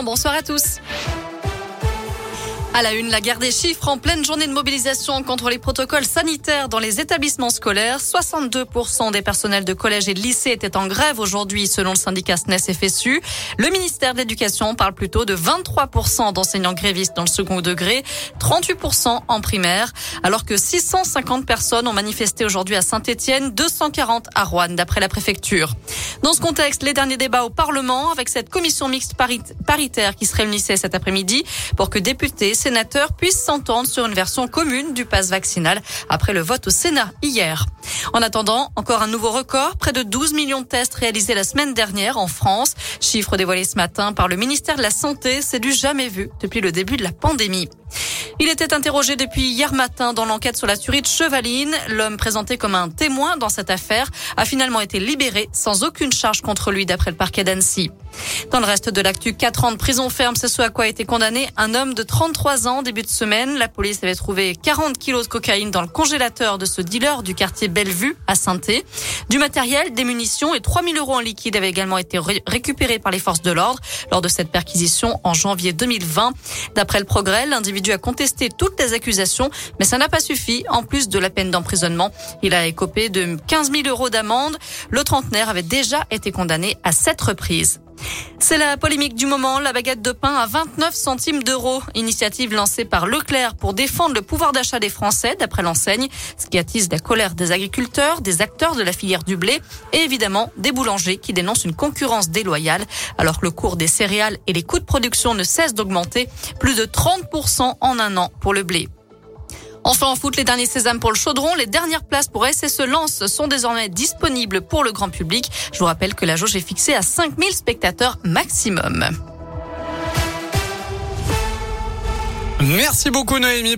Bonsoir à tous. À la une, la guerre des chiffres en pleine journée de mobilisation contre les protocoles sanitaires dans les établissements scolaires. 62% des personnels de collèges et de lycées étaient en grève aujourd'hui selon le syndicat SNES FSU. Le ministère de l'Éducation parle plutôt de 23% d'enseignants grévistes dans le second degré, 38% en primaire, alors que 650 personnes ont manifesté aujourd'hui à Saint-Etienne, 240 à Rouen d'après la préfecture. Dans ce contexte, les derniers débats au Parlement avec cette commission mixte paritaire qui se réunissait cet après-midi pour que députés, sénateurs puissent s'entendre sur une version commune du pass vaccinal après le vote au Sénat hier. En attendant, encore un nouveau record, près de 12 millions de tests réalisés la semaine dernière en France. Chiffre dévoilé ce matin par le ministère de la Santé, c'est du jamais vu depuis le début de la pandémie. Il était interrogé depuis hier matin dans l'enquête sur la tuerie de Chevaline. L'homme présenté comme un témoin dans cette affaire a finalement été libéré sans aucune charge contre lui d'après le parquet d'Annecy. Dans le reste de l'actu, 4 ans de prison ferme, c'est ce à quoi a été condamné un homme de 33 ans début de semaine. La police avait trouvé 40 kilos de cocaïne dans le congélateur de ce dealer du quartier Bellevue à saint Du matériel, des munitions et 3000 euros en liquide avaient également été récupérés par les forces de l'ordre lors de cette perquisition en janvier 2020. D'après le progrès, l'individu a contesté toutes les accusations, mais ça n'a pas suffi. En plus de la peine d'emprisonnement, il a écopé de 15 000 euros d'amende. Le trentenaire avait déjà été condamné à sept reprises. C'est la polémique du moment, la baguette de pain à 29 centimes d'euros. Initiative lancée par Leclerc pour défendre le pouvoir d'achat des Français, d'après l'enseigne, ce qui attise la colère des agriculteurs, des acteurs de la filière du blé et évidemment des boulangers qui dénoncent une concurrence déloyale alors que le cours des céréales et les coûts de production ne cessent d'augmenter, plus de 30% en un an pour le blé. Enfin en foot, les derniers sésames pour le chaudron, les dernières places pour SSE Lens sont désormais disponibles pour le grand public. Je vous rappelle que la jauge est fixée à 5000 spectateurs maximum. Merci beaucoup Noémie.